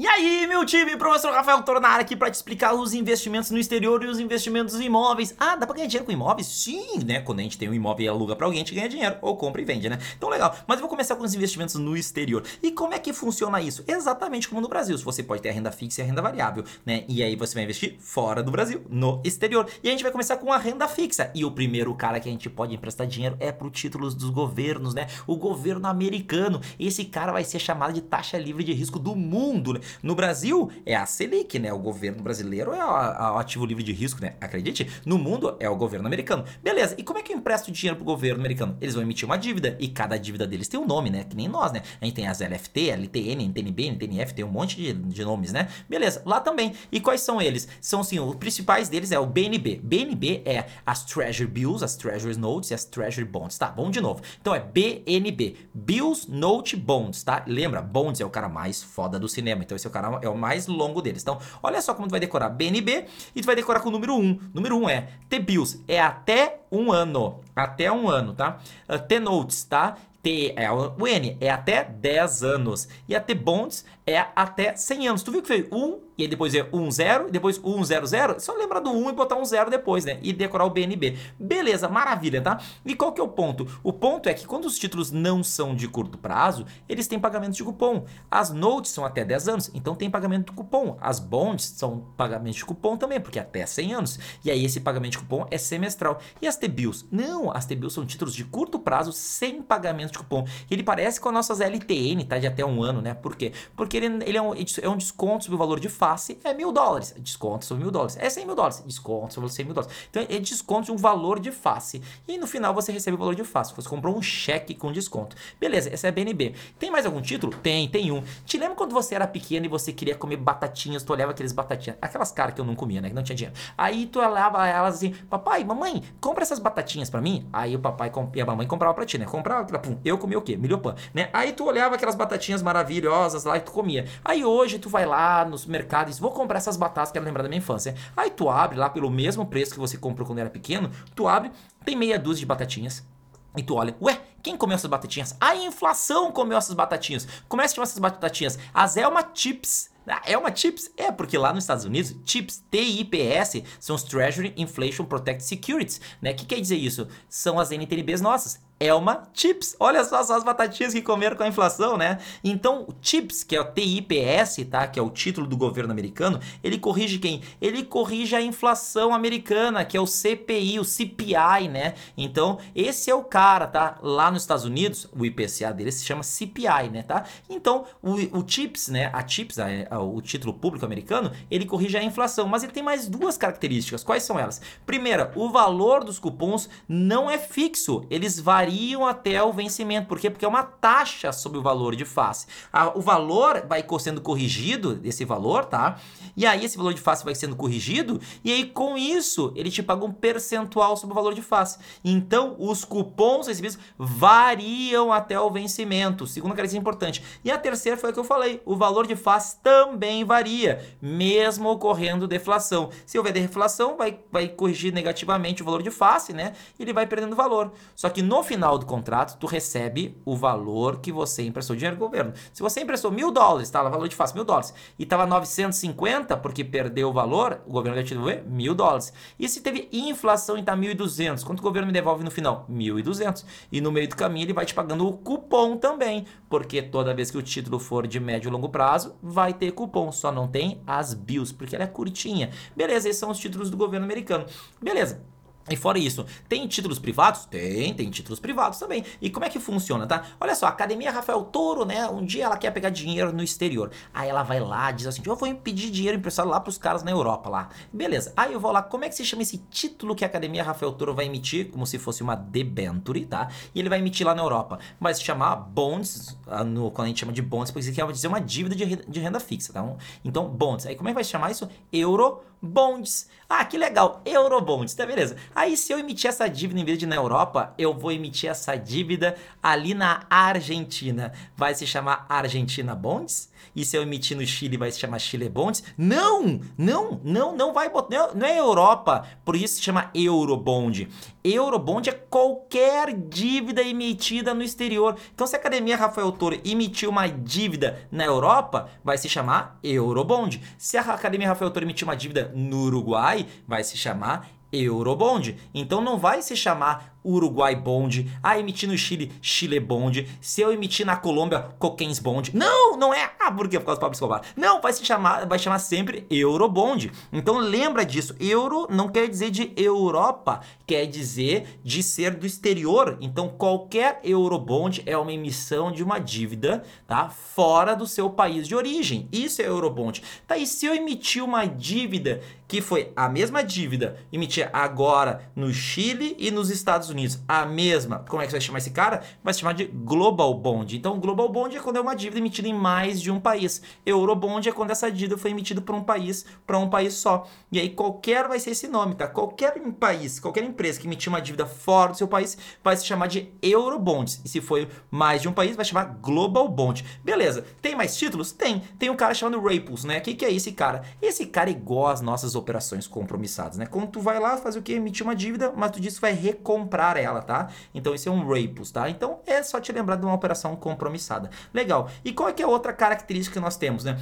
E aí, meu time, professor Rafael Tornar aqui para te explicar os investimentos no exterior e os investimentos em imóveis. Ah, dá para ganhar dinheiro com imóveis? Sim, né? Quando a gente tem um imóvel e aluga para alguém, a gente ganha dinheiro, ou compra e vende, né? Então legal. Mas eu vou começar com os investimentos no exterior. E como é que funciona isso? Exatamente como no Brasil. Você pode ter a renda fixa e a renda variável, né? E aí você vai investir fora do Brasil, no exterior. E a gente vai começar com a renda fixa. E o primeiro cara que a gente pode emprestar dinheiro é pro títulos dos governos, né? O governo americano. Esse cara vai ser chamado de taxa livre de risco do mundo, né? No Brasil é a Selic, né? O governo brasileiro é o ativo livre de risco, né? Acredite, no mundo é o governo americano. Beleza, e como é que eu empresto dinheiro pro governo americano? Eles vão emitir uma dívida e cada dívida deles tem um nome, né? Que nem nós, né? A gente tem as LFT, LTN, NTNB, NTNF, tem um monte de, de nomes, né? Beleza, lá também. E quais são eles? São, sim, os principais deles é o BNB. BNB é as Treasury Bills, as Treasury Notes e as Treasury Bonds, tá? Vamos de novo. Então é BNB, Bills, Note, Bonds, tá? Lembra, Bonds é o cara mais foda do cinema, então esse é o cara é o mais longo deles. Então, olha só como tu vai decorar BNB e tu vai decorar com o número 1. Número 1 é T-Bills, é até um ano, até um ano, tá? Uh, T-Notes, tá? T é o N, é até 10 anos. E a T-Bonds é até 100 anos. Tu viu que foi 1 e aí depois é 1, 0, e depois 1, 0, 0. Só lembrar do 1 e botar um 0 depois, né? E decorar o BNB. Beleza, maravilha, tá? E qual que é o ponto? O ponto é que quando os títulos não são de curto prazo, eles têm pagamento de cupom. As notes são até 10 anos, então tem pagamento de cupom. As bonds são pagamento de cupom também, porque é até 100 anos. E aí esse pagamento de cupom é semestral. E as T-bills? Não, as T-bills são títulos de curto prazo sem pagamento de cupom. Ele parece com as nossas LTN, tá? De até um ano, né? Por quê? Porque ele, ele é, um, é um desconto sobre o valor de é mil dólares. Desconto sobre mil dólares. É 100 mil dólares. Desconto sobre 100 mil dólares. Então é desconto de um valor de face. E no final você recebe o valor de face. Você comprou um cheque com desconto. Beleza, essa é a BNB. Tem mais algum título? Tem, tem um. Te lembra quando você era pequeno e você queria comer batatinhas? Tu olhava aqueles batatinhas, aquelas caras que eu não comia, né? Que não tinha dinheiro. Aí tu olhava elas assim, papai, mamãe, compra essas batatinhas pra mim. Aí o papai e a mamãe compravam pra ti, né? Comprava, pum, eu comia o quê? Milhopan, né? Aí tu olhava aquelas batatinhas maravilhosas lá e tu comia. Aí hoje tu vai lá nos mercados, vou comprar essas batatas, quero lembrar da minha infância. Aí tu abre lá pelo mesmo preço que você comprou quando era pequeno, tu abre, tem meia dúzia de batatinhas. E tu olha, ué, quem comeu essas batatinhas? A inflação comeu essas batatinhas. Como é que chama essas batatinhas? As Elma Chips. Ah, Elma Chips? É, porque lá nos Estados Unidos, Chips, T-I-P-S, são os Treasury Inflation Protect Securities, né? O que quer dizer isso? São as NTNBs nossas. Elma Chips. Olha só, só as batatinhas que comeram com a inflação, né? Então, o Chips, que é o TIPS, tá? Que é o título do governo americano, ele corrige quem? Ele corrige a inflação americana, que é o CPI, o CPI, né? Então, esse é o cara, tá? Lá nos Estados Unidos, o IPCA dele se chama CPI, né, tá? Então, o, o Chips, né? A Chips, a, a, o título público americano, ele corrige a inflação, mas ele tem mais duas características. Quais são elas? Primeira, o valor dos cupons não é fixo, eles variam variam até o vencimento. Por quê? Porque é uma taxa sobre o valor de face. o valor vai sendo corrigido, esse valor, tá? E aí esse valor de face vai sendo corrigido, e aí com isso ele te paga um percentual sobre o valor de face. Então os cupons recebidos variam até o vencimento. Segunda característica importante. E a terceira foi a que eu falei: o valor de face também varia, mesmo ocorrendo deflação. Se houver deflação, vai, vai corrigir negativamente o valor de face, né? E ele vai perdendo valor. Só que no final final do contrato, tu recebe o valor que você emprestou dinheiro do governo. Se você emprestou mil dólares, tá? Valor de face mil dólares, e tava 950 porque perdeu o valor, o governo vai te devolver mil dólares. E se teve inflação e tá 1.200, quanto o governo me devolve no final? 1.200. E no meio do caminho ele vai te pagando o cupom também, porque toda vez que o título for de médio e longo prazo, vai ter cupom, só não tem as bills, porque ela é curtinha. Beleza, esses são os títulos do governo americano. Beleza. E fora isso, tem títulos privados? Tem, tem títulos privados também. E como é que funciona, tá? Olha só, a Academia Rafael Toro, né? Um dia ela quer pegar dinheiro no exterior. Aí ela vai lá, diz assim: eu vou pedir dinheiro emprestado lá pros caras na Europa lá. Beleza. Aí eu vou lá, como é que se chama esse título que a Academia Rafael Toro vai emitir? Como se fosse uma debenture, tá? E ele vai emitir lá na Europa. Vai se chamar bonds, ah, no, quando a gente chama de bonds, porque isso vai dizer uma dívida de, de renda fixa, tá? Então, bonds. Aí como é que vai se chamar isso? Euro bonds. Ah, que legal, Eurobonds, tá beleza. Aí se eu emitir essa dívida em vez de na Europa, eu vou emitir essa dívida ali na Argentina. Vai se chamar Argentina Bonds? E se eu emitir no Chile vai se chamar Chile Bonds? Não, não, não, não vai botar. Não é Europa, por isso se chama Eurobond. Eurobond é qualquer dívida emitida no exterior. Então, se a Academia Rafael Toro emitiu uma dívida na Europa, vai se chamar Eurobond. Se a Academia Rafael Toro emitiu uma dívida no Uruguai, vai se chamar Eurobond. Então não vai se chamar Uruguai Bond, ah, emitir no Chile, Chile Bond, se eu emitir na Colômbia, Coquens Bond. Não, não é. Ah, por? Por causa do Pablo Escobar. Não, vai se chamar, vai chamar sempre Eurobond. Então lembra disso. Euro não quer dizer de Europa, quer dizer de ser do exterior. Então qualquer Eurobond é uma emissão de uma dívida, tá? Fora do seu país de origem. Isso é Eurobond. Tá, e se eu emitir uma dívida que foi a mesma dívida emitir agora no Chile e nos Estados Unidos Unidos a mesma, como é que você vai chamar esse cara? Vai se chamar de Global Bond. Então, Global Bond é quando é uma dívida emitida em mais de um país. Eurobond é quando essa dívida foi emitida por um país, para um país só. E aí, qualquer vai ser esse nome, tá? Qualquer país, qualquer empresa que emitir uma dívida fora do seu país vai se chamar de Eurobonds. E se for mais de um país, vai chamar Global Bond. Beleza. Tem mais títulos? Tem. Tem um cara chamado Raples, né? O que, que é esse cara? Esse cara é igual às nossas operações compromissadas, né? Quando tu vai lá fazer o que? Emitir uma dívida, mas tu diz que vai recomprar comprar ela, tá? Então isso é um rapus, tá? Então é só te lembrar de uma operação compromissada. Legal. E qual é que é a outra característica que nós temos, né?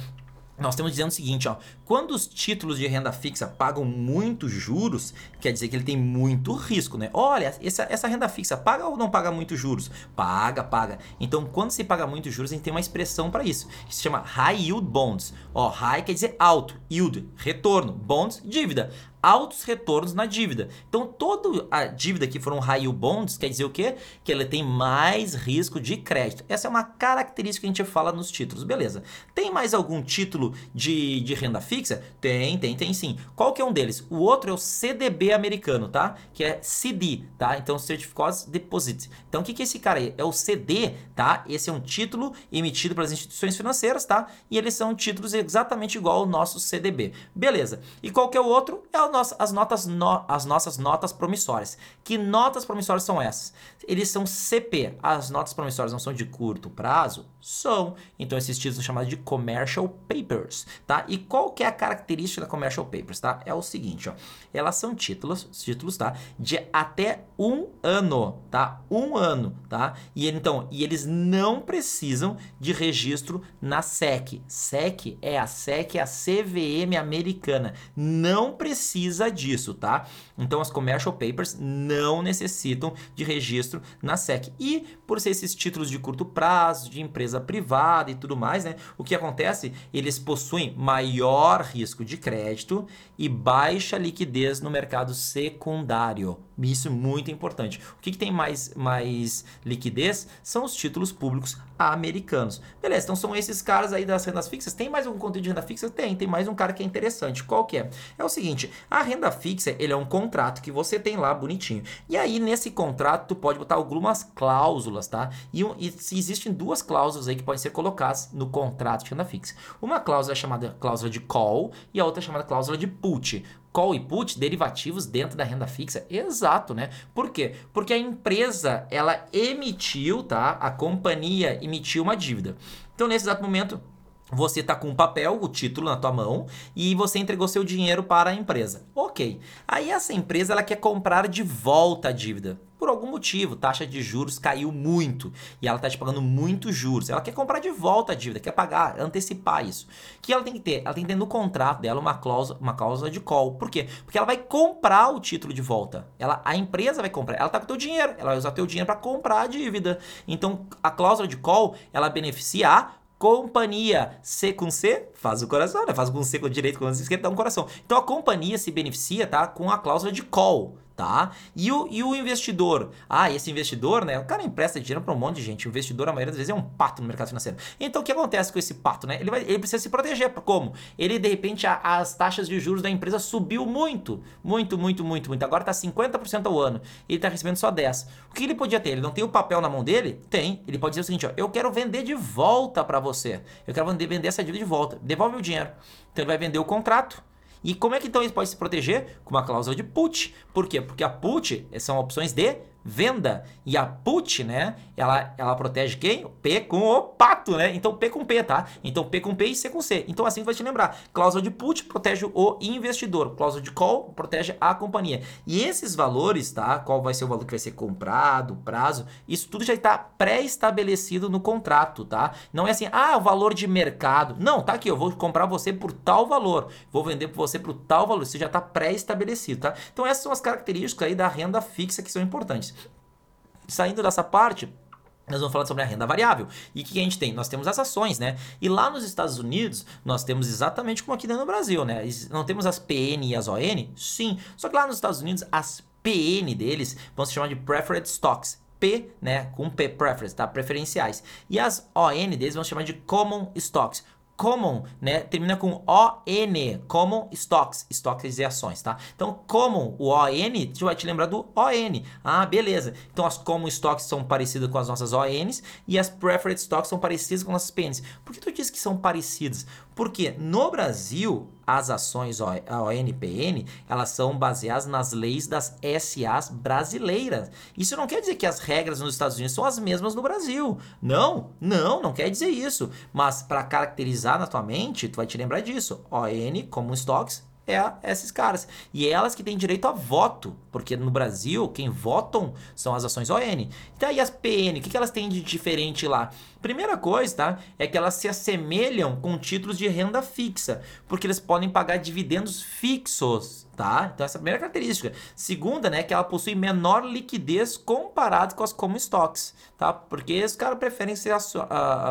Nós estamos dizendo o seguinte, ó, quando os títulos de renda fixa pagam muitos juros, quer dizer que ele tem muito risco, né? Olha, essa, essa renda fixa paga ou não paga muitos juros? Paga, paga. Então, quando se paga muitos juros, a gente tem uma expressão para isso, que se chama high yield bonds. Ó, high quer dizer alto, yield, retorno, bonds, dívida altos retornos na dívida. Então, toda a dívida que foram high yield bonds quer dizer o quê? Que ela tem mais risco de crédito. Essa é uma característica que a gente fala nos títulos, beleza. Tem mais algum título de, de renda fixa? Tem, tem, tem sim. Qual que é um deles? O outro é o CDB americano, tá? Que é CD, tá? Então, Certificados Deposit. Então, o que, que é esse cara aí? É o CD, tá? Esse é um título emitido pelas instituições financeiras, tá? E eles são títulos exatamente igual ao nosso CDB. Beleza. E qual que é o outro? É o as, notas no, as nossas notas promissórias. Que notas promissórias são essas? Eles são CP. As notas promissórias não são de curto prazo? São. Então esses títulos são chamados de commercial papers, tá? E qual que é a característica da commercial papers, tá? É o seguinte, ó. Elas são títulos, títulos, tá? De até um ano, tá? Um ano, tá? E então, e eles não precisam de registro na SEC. SEC é a SEC, é a CVM americana. Não precisa precisa disso, tá? Então as commercial papers não necessitam de registro na SEC. E por ser esses títulos de curto prazo, de empresa privada e tudo mais, né? O que acontece? Eles possuem maior risco de crédito e baixa liquidez no mercado secundário. Isso é muito importante. O que, que tem mais, mais liquidez são os títulos públicos americanos. Beleza, então são esses caras aí das rendas fixas. Tem mais algum conteúdo de renda fixa? Tem, tem mais um cara que é interessante. Qual que é? É o seguinte, a renda fixa, ele é um contrato que você tem lá bonitinho. E aí, nesse contrato, tu pode botar algumas cláusulas, tá? E, e existem duas cláusulas aí que podem ser colocadas no contrato de renda fixa. Uma cláusula é chamada cláusula de call e a outra é chamada cláusula de put call e put, derivativos dentro da renda fixa. Exato, né? Por quê? Porque a empresa, ela emitiu, tá? A companhia emitiu uma dívida. Então, nesse exato momento, você está com um papel, o título na tua mão, e você entregou seu dinheiro para a empresa. Ok. Aí essa empresa ela quer comprar de volta a dívida. Por algum motivo, taxa de juros caiu muito e ela está te pagando muitos juros. Ela quer comprar de volta a dívida, quer pagar, antecipar isso. O que ela tem que ter? Ela tem que ter no contrato dela uma cláusula, uma cláusula de call. Por quê? Porque ela vai comprar o título de volta. Ela, a empresa vai comprar. Ela está com o teu dinheiro. Ela vai usar o teu dinheiro para comprar a dívida. Então, a cláusula de call, ela beneficia a companhia. C com C faz o coração, né? Faz com C com direito, com C esquerda, dá um coração. Então a companhia se beneficia, tá? Com a cláusula de call tá? E o, e o investidor? Ah, esse investidor, né? O cara empresta dinheiro para um monte de gente. O investidor, a maioria das vezes, é um pato no mercado financeiro. Então, o que acontece com esse pato, né? Ele, vai, ele precisa se proteger. Como? Ele, de repente, a, as taxas de juros da empresa subiu muito. Muito, muito, muito, muito. Agora está 50% ao ano. Ele está recebendo só 10%. O que ele podia ter? Ele não tem o papel na mão dele? Tem. Ele pode dizer o seguinte, ó, eu quero vender de volta para você. Eu quero vender, vender essa dívida de volta. Devolve o dinheiro. Então, ele vai vender o contrato e como é que então ele pode se proteger? Com uma cláusula de put. Por quê? Porque a put são opções de venda. E a put, né? Ela, ela protege quem? P com o pato, né? Então P com P, tá? Então P com P e C com C. Então assim vai te lembrar. Cláusula de put protege o investidor. Cláusula de call protege a companhia. E esses valores, tá? Qual vai ser o valor que vai ser comprado, prazo, isso tudo já está pré-estabelecido no contrato, tá? Não é assim, ah, o valor de mercado. Não, tá aqui, eu vou comprar você por tal valor. Vou vender para você por tal valor. Isso já está pré-estabelecido, tá? Então essas são as características aí da renda fixa que são importantes. Saindo dessa parte, nós vamos falar sobre a renda variável. E o que a gente tem? Nós temos as ações, né? E lá nos Estados Unidos, nós temos exatamente como aqui no Brasil, né? Não temos as PN e as ON? Sim. Só que lá nos Estados Unidos, as PN deles vão se chamar de Preferred Stocks. P, né, com P, preference, tá? Preferenciais. E as ON deles vão se chamar de Common Stocks common, né, termina com ON, common stocks, stocks e ações, tá? Então, common, o ON, vai te lembrar do ON. Ah, beleza. Então, as common stocks são parecidas com as nossas ONs e as preferred stocks são parecidas com as nossas PNs. Por que tu diz que são parecidas? Porque no Brasil, as ações ONPN, elas são baseadas nas leis das SAs brasileiras. Isso não quer dizer que as regras nos Estados Unidos são as mesmas no Brasil. Não, não, não quer dizer isso. Mas para caracterizar na tua mente, tu vai te lembrar disso. ON, como stocks, é esses caras. E é elas que têm direito a voto, porque no Brasil, quem votam são as ações ON. Então, e as PN, o que, que elas têm de diferente lá? Primeira coisa, tá? É que elas se assemelham com títulos de renda fixa, porque eles podem pagar dividendos fixos, tá? Então essa é a primeira característica. Segunda, né, que ela possui menor liquidez comparado com as common stocks, tá? Porque os caras preferem ser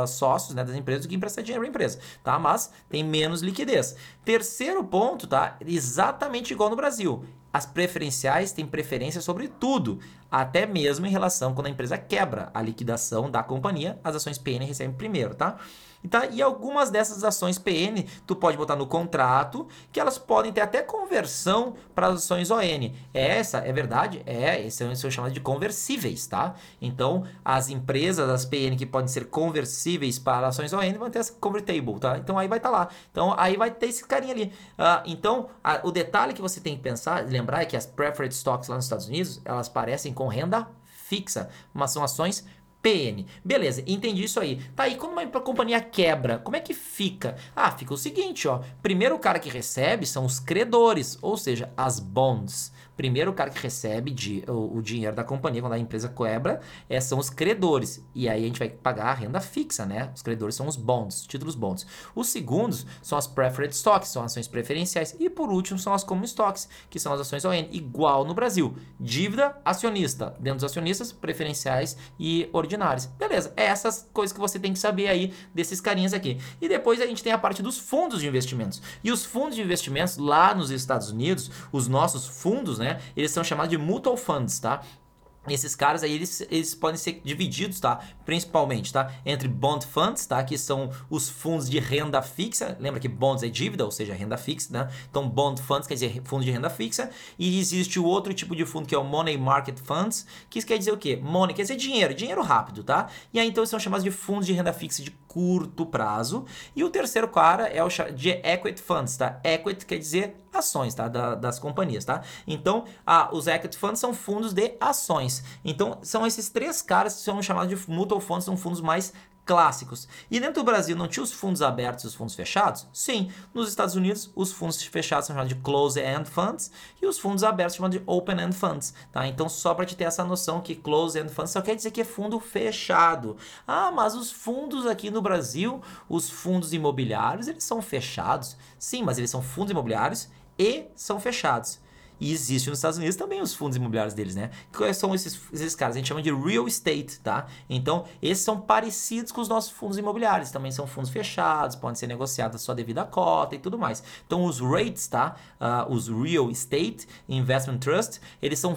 sócios, né, das empresas do que emprestar dinheiro para a empresa, tá? Mas tem menos liquidez. Terceiro ponto, tá? Exatamente igual no Brasil as preferenciais têm preferência sobre tudo, até mesmo em relação quando a empresa quebra a liquidação da companhia, as ações PN recebem primeiro, tá? Tá? E algumas dessas ações PN, tu pode botar no contrato, que elas podem ter até conversão para as ações ON. Essa é verdade? É, esse é o chamado de conversíveis, tá? Então, as empresas, as PN que podem ser conversíveis para ações ON, vão ter essa convertible, tá? Então, aí vai estar tá lá. Então, aí vai ter esse carinha ali. Uh, então, a, o detalhe que você tem que pensar, lembrar, é que as preferred stocks lá nos Estados Unidos, elas parecem com renda fixa, mas são ações PN. Beleza, entendi isso aí. Tá aí, quando uma companhia quebra, como é que fica? Ah, fica o seguinte, ó. Primeiro o cara que recebe são os credores, ou seja, as bonds. Primeiro, o cara que recebe de, o, o, dinheiro da companhia quando a empresa quebra é, são os credores. E aí a gente vai pagar a renda fixa, né? Os credores são os bonds, os títulos bonds. Os segundos são as preferred stocks, são ações preferenciais. E por último são as common stocks, que são as ações ON, igual no Brasil. Dívida acionista. Dentro dos acionistas, preferenciais e ordinários. Beleza, é essas coisas que você tem que saber aí desses carinhas aqui. E depois a gente tem a parte dos fundos de investimentos. E os fundos de investimentos lá nos Estados Unidos, os nossos fundos, né? Né? Eles são chamados de mutual funds, tá? Esses caras aí, eles, eles podem ser divididos, tá? Principalmente, tá? Entre bond funds, tá? Que são os fundos de renda fixa. Lembra que bonds é dívida, ou seja, renda fixa, né? Então, bond funds quer dizer fundo de renda fixa. E existe o outro tipo de fundo que é o money market funds, que isso quer dizer o quê? Money quer dizer dinheiro, dinheiro rápido, tá? E aí, então, são chamados de fundos de renda fixa de curto prazo. E o terceiro cara é o de equity funds, tá? Equity quer dizer ações, tá? Da, das companhias, tá? Então, os equity funds são fundos de ações. Então, são esses três caras que são chamados de mutual funds, são fundos mais clássicos. E dentro do Brasil não tinha os fundos abertos e os fundos fechados? Sim. Nos Estados Unidos, os fundos fechados são chamados de closed-end funds e os fundos abertos são chamados de open-end funds, tá? Então, só para te ter essa noção que closed-end funds só quer dizer que é fundo fechado. Ah, mas os fundos aqui no Brasil, os fundos imobiliários, eles são fechados? Sim, mas eles são fundos imobiliários e são fechados. E existe nos Estados Unidos também os fundos imobiliários deles, né? Que são esses, esses caras? A gente chama de real estate, tá? Então, esses são parecidos com os nossos fundos imobiliários. Também são fundos fechados, podem ser negociados a sua devida cota e tudo mais. Então, os REITs, tá? Uh, os Real Estate Investment Trust, eles são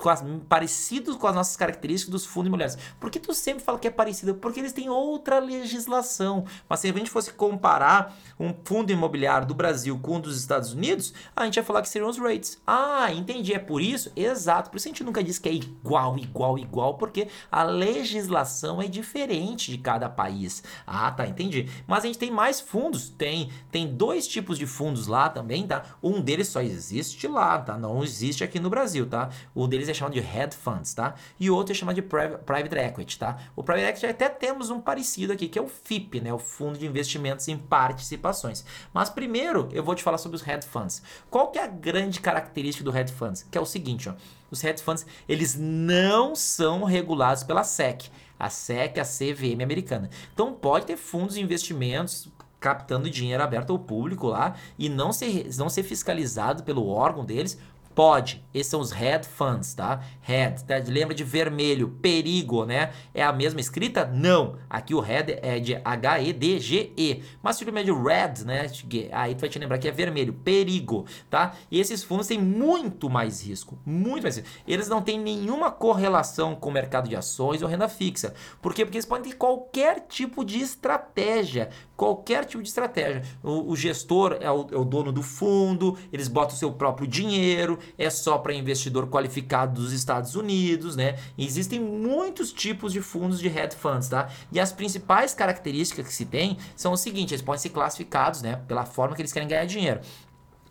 quase parecidos com as nossas características dos fundos imobiliários. Por que tu sempre fala que é parecido? Porque eles têm outra legislação. Mas se a gente fosse comparar um fundo imobiliário do Brasil com um dos Estados Unidos, a gente ia falar que seriam os REITs. Ah, Ah, entendi. É por isso? Exato. Por isso a gente nunca diz que é igual, igual, igual, porque a legislação é diferente de cada país. Ah, tá, entendi. Mas a gente tem mais fundos. Tem, tem dois tipos de fundos lá também, tá? Um deles só existe lá, tá? Não existe aqui no Brasil, tá? Um deles é chamado de hedge funds, tá? E o outro é chamado de private equity, tá? O private equity até temos um parecido aqui, que é o FIP, né? O Fundo de Investimentos em Participações. Mas primeiro eu vou te falar sobre os hedge funds. Qual que é a grande característica do hedge funds? Que é o seguinte, ó. Os hedge funds, eles não são regulados pela SEC. A SEC, a CVM americana. Então pode ter fundos de investimentos captando dinheiro aberto ao público lá e não ser, não ser fiscalizado pelo órgão deles Pode. Esses são os red funds, tá? Red, tá? Lembra de vermelho, perigo, né? É a mesma escrita? Não. Aqui o red é de H-E-D-G-E. Mas se de red, né? Aí tu vai te lembrar que é vermelho, perigo, tá? E esses fundos têm muito mais risco, muito mais risco. Eles não têm nenhuma correlação com o mercado de ações ou renda fixa. Por quê? Porque eles podem ter qualquer tipo de estratégia qualquer tipo de estratégia. O, o gestor é o, é o, dono do fundo, eles botam o seu próprio dinheiro, é só para investidor qualificado dos Estados Unidos, né? existem muitos tipos de fundos de hedge funds, tá? E as principais características que se tem são o seguinte, eles podem ser classificados, né, pela forma que eles querem ganhar dinheiro.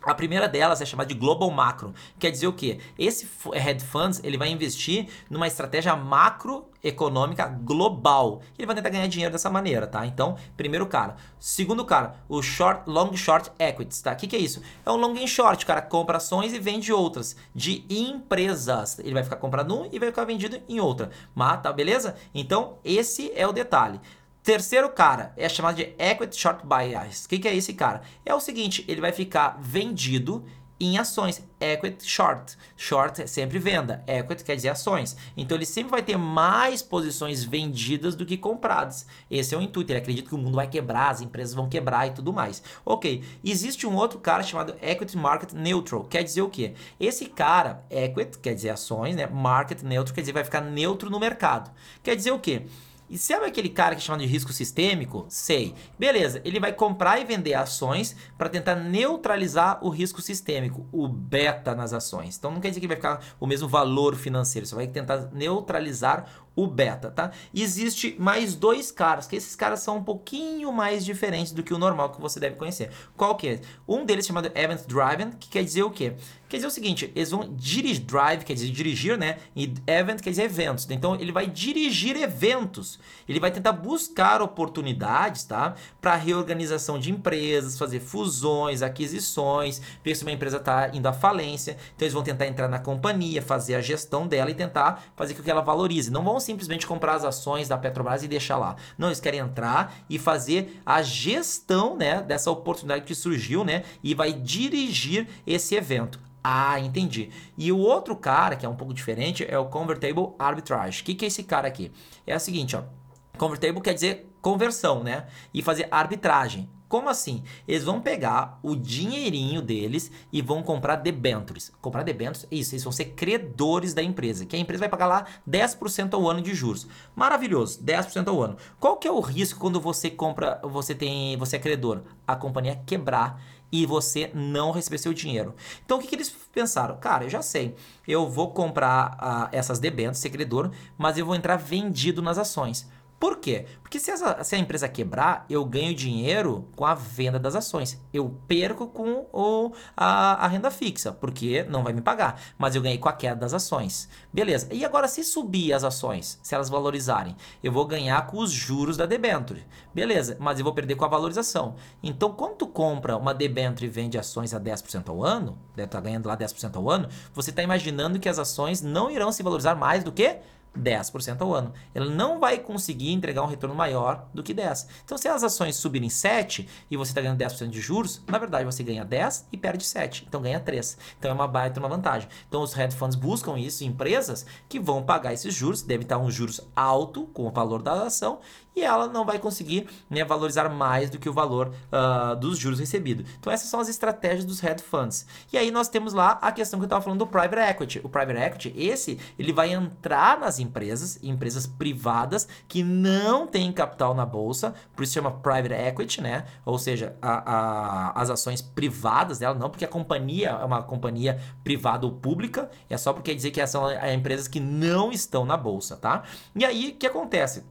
A primeira delas é chamada de Global Macro. Quer dizer o quê? Esse hedge funds ele vai investir numa estratégia macroeconômica global. Ele vai tentar ganhar dinheiro dessa maneira, tá? Então, primeiro cara. Segundo cara, o short, long short equities, tá? O que, que é isso? É um long and short. Cara compra ações e vende outras de empresas. Ele vai ficar comprando um e vai ficar vendido em outra. Mas, tá, beleza? Então, esse é o detalhe. Terceiro cara é chamado de Equity Short Bias. O que, que é esse cara? É o seguinte, ele vai ficar vendido em ações. Equity short. Short é sempre venda. Equity quer dizer ações. Então ele sempre vai ter mais posições vendidas do que compradas. Esse é o intuito. Ele acredita que o mundo vai quebrar, as empresas vão quebrar e tudo mais. Ok. Existe um outro cara chamado Equity Market Neutral. Quer dizer o quê? Esse cara, equity, quer dizer ações, né? Market Neutral quer dizer vai ficar neutro no mercado. Quer dizer o quê? E sabe aquele cara que chama de risco sistêmico? Sei. Beleza, ele vai comprar e vender ações para tentar neutralizar o risco sistêmico, o beta nas ações. Então não quer dizer que vai ficar o mesmo valor financeiro, você vai tentar neutralizar o beta, tá? existe mais dois caras, que esses caras são um pouquinho mais diferentes do que o normal que você deve conhecer. Qual que é? Um deles é chamado Event Driven, que quer dizer o quê? Quer dizer o seguinte, eles vão dirigir, drive quer dizer dirigir, né? E event quer dizer eventos. Então ele vai dirigir eventos. Ele vai tentar buscar oportunidades, tá? Para reorganização de empresas, fazer fusões, aquisições, ver se uma empresa está indo à falência. Então eles vão tentar entrar na companhia, fazer a gestão dela e tentar fazer com que ela valorize. Não vão simplesmente comprar as ações da Petrobras e deixar lá. Não, eles querem entrar e fazer a gestão, né, dessa oportunidade que surgiu, né, e vai dirigir esse evento. Ah, entendi. E o outro cara, que é um pouco diferente, é o Convertible Arbitrage. O que, que é esse cara aqui? É o seguinte, ó. Convertible quer dizer conversão, né? E fazer arbitragem. Como assim? Eles vão pegar o dinheirinho deles e vão comprar debentures. Comprar debentures, isso, eles vão ser credores da empresa, que a empresa vai pagar lá 10% ao ano de juros. Maravilhoso, 10% ao ano. Qual que é o risco quando você compra, você tem, você é credor? A companhia quebrar e você não receber seu dinheiro. Então o que, que eles pensaram? Cara, eu já sei, eu vou comprar uh, essas debêntures, ser credor, mas eu vou entrar vendido nas ações. Por quê? Porque se, essa, se, a empresa quebrar, eu ganho dinheiro com a venda das ações. Eu perco com o, a, a, renda fixa, porque não vai me pagar. Mas eu ganhei com a queda das ações. Beleza. E agora, se subir as ações, se elas valorizarem, eu vou ganhar com os juros da debenture. Beleza, mas eu vou perder com a valorização. Então, quando tu compra uma debenture e vende ações a 10% ao ano, deve estar tá ganhando lá 10% ao ano, você está imaginando que as ações não irão se valorizar mais do que 10% ao ano. Ela não vai conseguir entregar um retorno maior do que 10. Então, se as ações subirem 7 e você está ganhando 10% de juros, na verdade você ganha 10 e perde 7. Então, ganha 3. Então, é uma baita uma vantagem. Então, os hedge funds buscam isso em empresas que vão pagar esses juros, deve estar um juros alto com o valor da ação e ela não vai conseguir né, valorizar mais do que o valor uh, dos juros recebidos. Então essas são as estratégias dos hedge funds. E aí nós temos lá a questão que eu estava falando do private equity. O private equity, esse, ele vai entrar nas pequenas empresas, empresas privadas que não têm capital na bolsa, por isso chama private equity, né? Ou seja, a, a, as ações privadas dela, não porque a companhia é uma companhia privada ou pública, é só porque dizer que são é, empresas que não estão na bolsa, tá? E aí, o que acontece?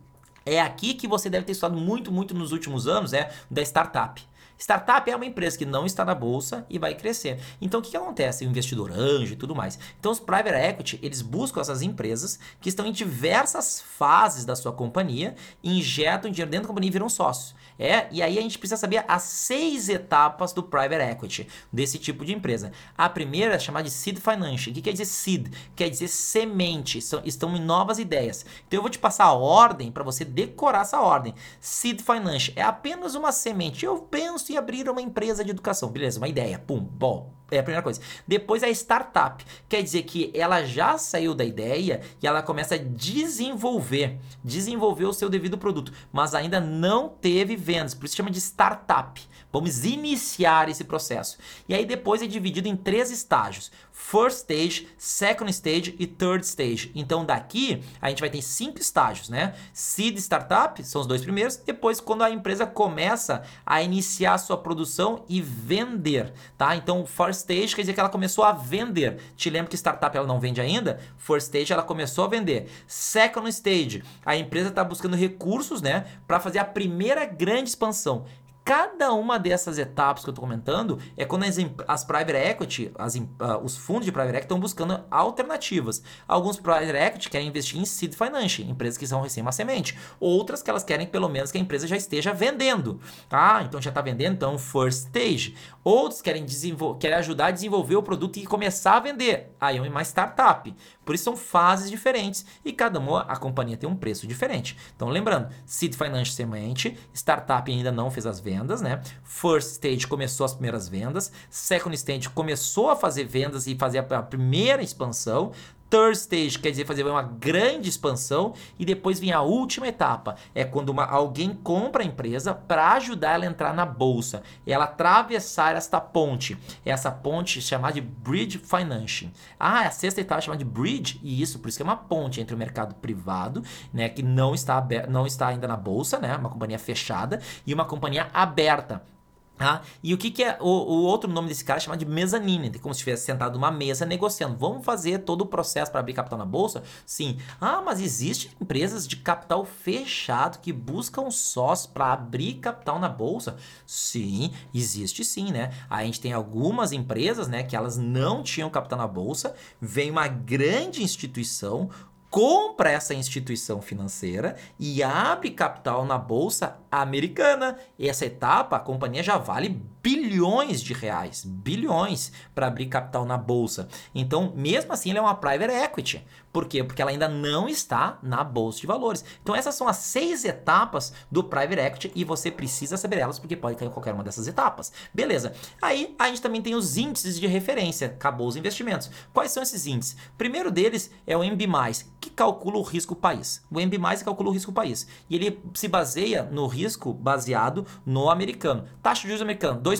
É aqui que você deve ter estudado muito, muito nos últimos anos, é da startup. Startup é uma empresa que não está na bolsa e vai crescer. Então o que, que acontece? O investidor anjo e tudo mais. Então os private equity, eles buscam essas empresas que estão em diversas fases da sua companhia, injetam dinheiro dentro da companhia e viram sócios. É, e aí a gente precisa saber as seis etapas do private equity, desse tipo de empresa. A primeira é chamada de seed financing. O que quer dizer seed? Quer dizer semente, são, estão em novas ideias. Então eu vou te passar a ordem para você decorar essa ordem. Seed financing é apenas uma semente. Eu penso em abrir uma empresa de educação. Beleza, uma ideia. Pum, bom, é a primeira coisa. Depois a startup, quer dizer que ela já saiu da ideia e ela começa a desenvolver, desenvolver o seu devido produto, mas ainda não teve vendas, por isso chama de startup. Vamos iniciar esse processo. E aí depois é dividido em três estágios: first stage, second stage e third stage. Então daqui a gente vai ter cinco estágios, né? Seed startup são os dois primeiros, depois quando a empresa começa a iniciar sua produção e vender, tá? Então first stage quer dizer que ela começou a vender. Te lembra que startup ela não vende ainda? First stage ela começou a vender. Second stage, a empresa está buscando recursos, né, para fazer a primeira grande expansão. Cada uma dessas etapas que eu estou comentando é quando as, as private equity, as, uh, os fundos de private equity estão buscando alternativas. Alguns private equity querem investir em seed financing, empresas que são recém uma semente. Outras que elas querem pelo menos que a empresa já esteja vendendo. Ah, então já está vendendo, então first stage. Outros querem, querem ajudar a desenvolver o produto e começar a vender. Aí é uma startup. Por isso são fases diferentes e cada uma a companhia tem um preço diferente. Então lembrando, seed financing semente, startup ainda não fez as vendas, né? First stage começou as primeiras vendas, second stage começou a fazer vendas e fazer a primeira expansão, Third stage quer dizer fazer uma grande expansão e depois vem a última etapa, é quando uma, alguém compra a empresa para ajudar ela a entrar na bolsa, ela atravessar esta ponte. Essa ponte chamada de bridge financing. Ah, a sexta etapa é chamada de bridge e isso por isso que é uma ponte entre o mercado privado, né, que não está aberto, não está ainda na bolsa, né, uma companhia fechada e uma companhia aberta ah, e o que, que é o, o, outro nome desse cara é chamado de mezanine, como se estivesse sentado numa mesa negociando. Vamos fazer todo o processo para abrir capital na bolsa? Sim. Ah, mas existem empresas de capital fechado que buscam sócios para abrir capital na bolsa? Sim, existe sim, né? A gente tem algumas empresas, né, que elas não tinham capital na bolsa, vem uma grande instituição, compra essa instituição financeira e abre capital na bolsa americana. E essa etapa, a companhia já vale bilhões de reais, bilhões para abrir capital na bolsa. Então, mesmo assim, ela é uma private equity. Por quê? Porque ela ainda não está na bolsa de valores. Então, essas são as seis etapas do private equity e você precisa saber elas porque pode cair em qualquer uma dessas etapas. Beleza. Aí a gente também tem os índices de referência, acabou os investimentos. Quais são esses índices? Primeiro deles é o MB+, que calcula o risco país. O MB+, calcula o risco país. E ele se baseia no risco baseado no americano. Taxa de juros americano, 2%.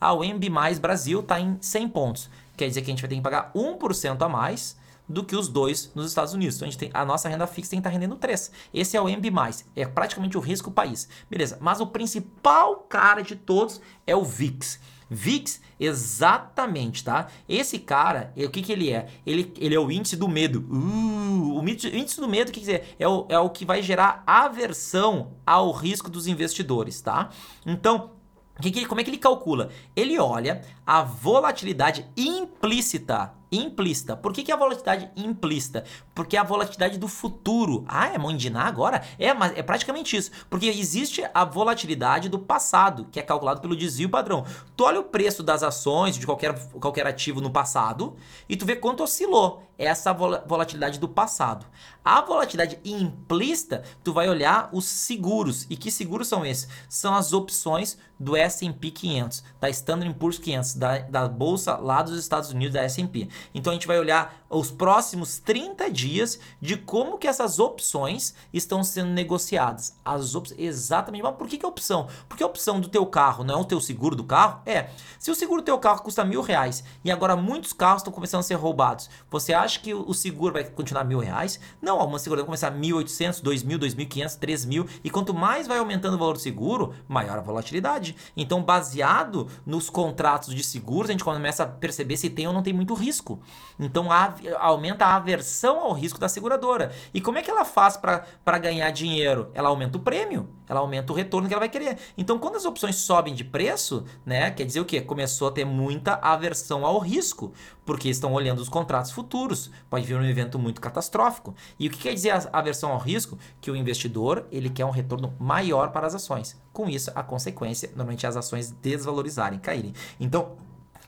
Ah, o MB+, Brasil está em 100 pontos. Quer dizer que a gente vai ter que pagar 1% a mais do que os dois nos Estados Unidos. Então a, gente tem, a nossa renda fixa tem que estar tá rendendo 3. Esse é o MB+, é praticamente o risco país. Beleza, mas o principal cara de todos é o VIX. VIX, exatamente, tá? Esse cara, o que, que ele é? Ele, ele é o índice do medo. Uh, o índice do medo, o que quer dizer? É o, é o que vai gerar aversão ao risco dos investidores, tá? Então, que que, como é que ele calcula? Ele olha a volatilidade implícita implícita. Por que, que é a volatilidade implícita? Porque é a volatilidade do futuro. Ah, é Mondiná agora? É, mas é praticamente isso. Porque existe a volatilidade do passado, que é calculado pelo desvio padrão. Tu olha o preço das ações de qualquer, qualquer ativo no passado e tu vê quanto oscilou essa volatilidade do passado. A volatilidade implícita, tu vai olhar os seguros. E que seguros são esses? São as opções do S&P 500, da Standard Poor's 500, da, da bolsa lá dos Estados Unidos, da S&P. Então a gente vai olhar os próximos 30 dias de como que essas opções estão sendo negociadas. As op exatamente. Mas por que, que é opção? Porque a opção do teu carro não é o teu seguro do carro? É. Se o seguro do teu carro custa mil reais e agora muitos carros estão começando a ser roubados, você acha que o seguro vai continuar mil reais? Não, uma seguro vai começar mil oitocentos, dois mil, dois mil quinhentos, três mil e quanto mais vai aumentando o valor do seguro, maior a volatilidade. Então, baseado nos contratos de seguros, a gente começa a perceber se tem ou não tem muito risco. Então, a, aumenta a aversão ao risco da seguradora. E como é que ela faz para ganhar dinheiro? Ela aumenta o prêmio, ela aumenta o retorno que ela vai querer. Então, quando as opções sobem de preço, né, quer dizer o quê? Começou a ter muita aversão ao risco, porque estão olhando os contratos futuros. Pode vir um evento muito catastrófico. E o que quer dizer a aversão ao risco? Que o investidor ele quer um retorno maior para as ações. Com isso, a consequência, normalmente, é as ações desvalorizarem, caírem. Então,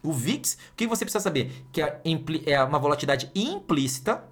o VIX, o que você precisa saber? Que é, é uma volatilidade implícita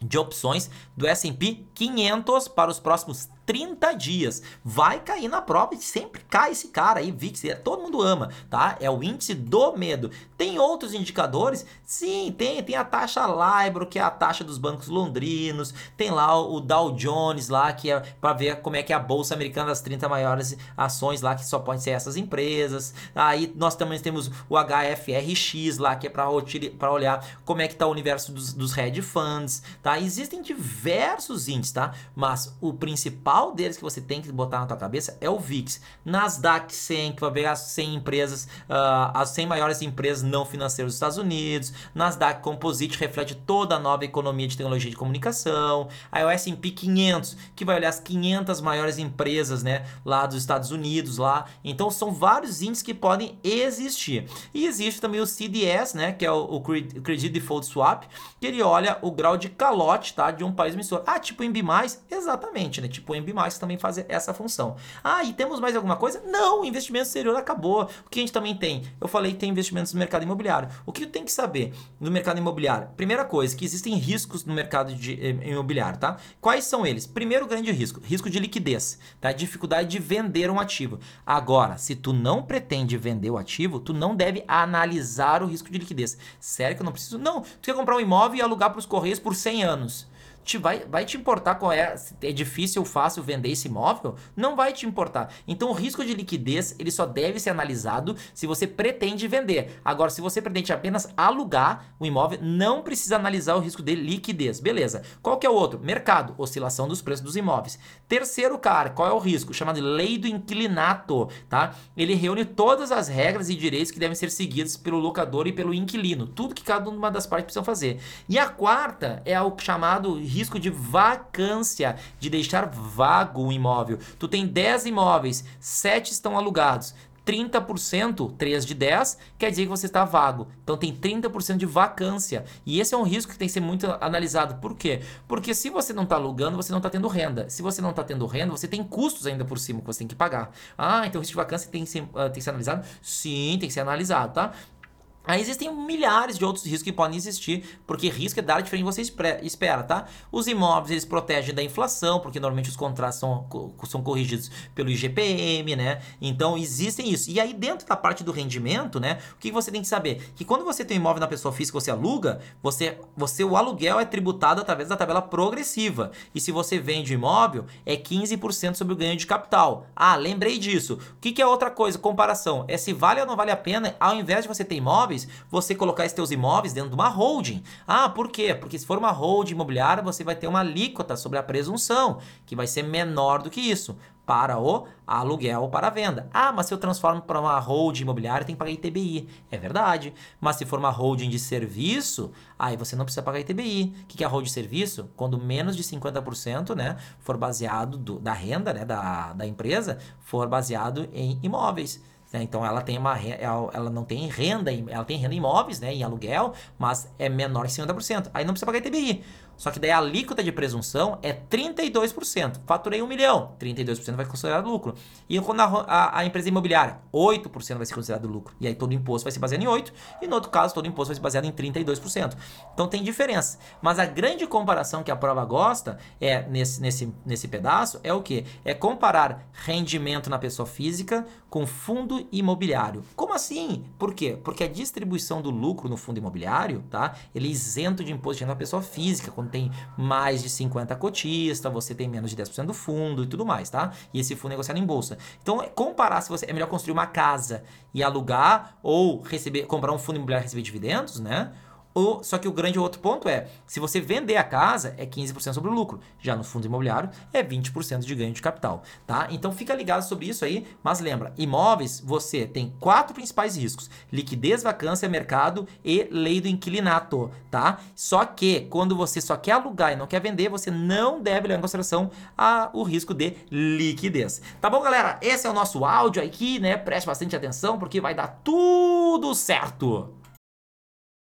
de opções do S&P 500 para os próximos 30 dias. Vai cair na prova e sempre cai esse cara aí, VIX, é, todo mundo ama, tá? É o índice do medo. Tem outros indicadores? Sim, tem. Tem a taxa LIBOR, que é a taxa dos bancos londrinos. Tem lá o Dow Jones lá, que é para ver como é que é a bolsa americana das 30 maiores ações lá, que só podem ser essas empresas. Aí nós também temos o HFRX lá, que é para olhar como é que tá o universo dos, dos hedge funds, tá? Existem diversos índices, tá? Mas o principal principal deles que você tem que botar na tua cabeça é o VIX. Nasdaq 100, que vai ver as 100 empresas, uh, as 100 maiores empresas não financeiras dos Estados Unidos. Nasdaq Composite reflete toda a nova economia de tecnologia de comunicação. Aí o S&P 500, que vai olhar as 500 maiores empresas, né, lá dos Estados Unidos lá. Então são vários índices que podem existir. E existe também o CDS, né, que é o, o Credit Default Swap, que ele olha o grau de calote, tá, de um país emissor. Ah, tipo MB+, exatamente, né? Tipo MB mais também faz essa função. Ah, e temos mais alguma coisa? Não, o investimento exterior acabou. O que a gente também tem? Eu falei que tem investimentos no mercado imobiliário. O que tem que saber no mercado imobiliário? Primeira coisa, que existem riscos no mercado de, eh, imobiliário, tá? Quais são eles? Primeiro grande risco, risco de liquidez, tá? Dificuldade de vender um ativo. Agora, se tu não pretende vender o ativo, tu não deve analisar o risco de liquidez. Sério que eu não preciso? Não, tu quer comprar um imóvel e alugar para os correios por 100 anos te vai, vai te importar qual é, se é difícil ou fácil vender esse imóvel? Não vai te importar. Então o risco de liquidez, ele só deve ser analisado se você pretende vender. Agora, se você pretende apenas alugar o imóvel, não precisa analisar o risco de liquidez. Beleza. Qual que é o outro? Mercado, oscilação dos preços dos imóveis. Terceiro cara, qual é o risco? Chamado lei do inquilinato, tá? Ele reúne todas as regras e direitos que devem ser seguidos pelo locador e pelo inquilino. Tudo que cada uma das partes precisam fazer. E a quarta é o chamado risco de vacância, de deixar vago o imóvel. Tu tem 10 imóveis, 7 estão alugados. 30%, 3 de 10, quer dizer que você está vago. Então tem 30% de vacância. E esse é um risco que tem que ser muito analisado. Por quê? Porque se você não está alugando, você não está tendo renda. Se você não está tendo renda, você tem custos ainda por cima que você tem que pagar. Ah, então o risco de vacância tem que ser, uh, tem que ser analisado? Sim, tem que ser analisado, tá? Aí existem milhares de outros riscos que podem existir, porque risco é dar diferente do que você espera, tá? Os imóveis, eles protegem da inflação, porque normalmente os contratos são, são corrigidos pelo IGPM, né? Então, existem isso. E aí, dentro da parte do rendimento, né? O que você tem que saber? Que quando você tem um imóvel na pessoa física, você aluga, você, você o aluguel é tributado através da tabela progressiva. E se você vende o imóvel, é 15% sobre o ganho de capital. Ah, lembrei disso. O que, que é outra coisa? Comparação. É se vale ou não vale a pena, ao invés de você ter imóveis, imóveis, você colocar esses teus imóveis dentro de uma holding. Ah, por quê? Porque se for uma holding imobiliária, você vai ter uma alíquota sobre a presunção, que vai ser menor do que isso para o aluguel ou para a venda. Ah, mas se eu transformo para uma holding imobiliária, tem que pagar ITBI. É verdade. Mas se for uma holding de serviço, aí você não precisa pagar ITBI. O que é holding de serviço? Quando menos de 50% né, for baseado do, da renda né, da, da empresa, for baseado em imóveis. Né? Então ela tem uma ela não tem renda, ela tem renda em imóveis, né, em aluguel, mas é menor que 50%. Aí não precisa pagar ITBI. Só que daí a alíquota de presunção é 32%. Faturei 1 milhão, 32% vai ser considerado lucro. E quando a, a, a, empresa imobiliária, 8% vai ser considerado lucro. E aí todo imposto vai ser baseado em 8%, e no outro caso, todo imposto vai ser baseado em 32%. Então tem diferença. Mas a grande comparação que a prova gosta é nesse, nesse, nesse pedaço é o que? É comparar rendimento na pessoa física com fundo imobiliário. Como assim? Por quê? Porque a distribuição do lucro no fundo imobiliário, tá? Ele é isento de imposto de renda na pessoa física, tem mais de 50 cotistas, você tem menos de 10% do fundo e tudo mais, tá? E esse fundo é negociado em bolsa. Então, comparar se você é melhor construir uma casa e alugar ou receber, comprar um fundo imobiliário e receber dividendos, né? Só que o grande outro ponto é, se você vender a casa, é 15% sobre o lucro. Já no fundo imobiliário, é 20% de ganho de capital, tá? Então fica ligado sobre isso aí, mas lembra, imóveis, você tem quatro principais riscos: liquidez, vacância, mercado e lei do inquilinato, tá? Só que quando você só quer alugar e não quer vender, você não deve levar em consideração a, o risco de liquidez. Tá bom, galera? Esse é o nosso áudio aqui, né? Preste bastante atenção porque vai dar tudo certo.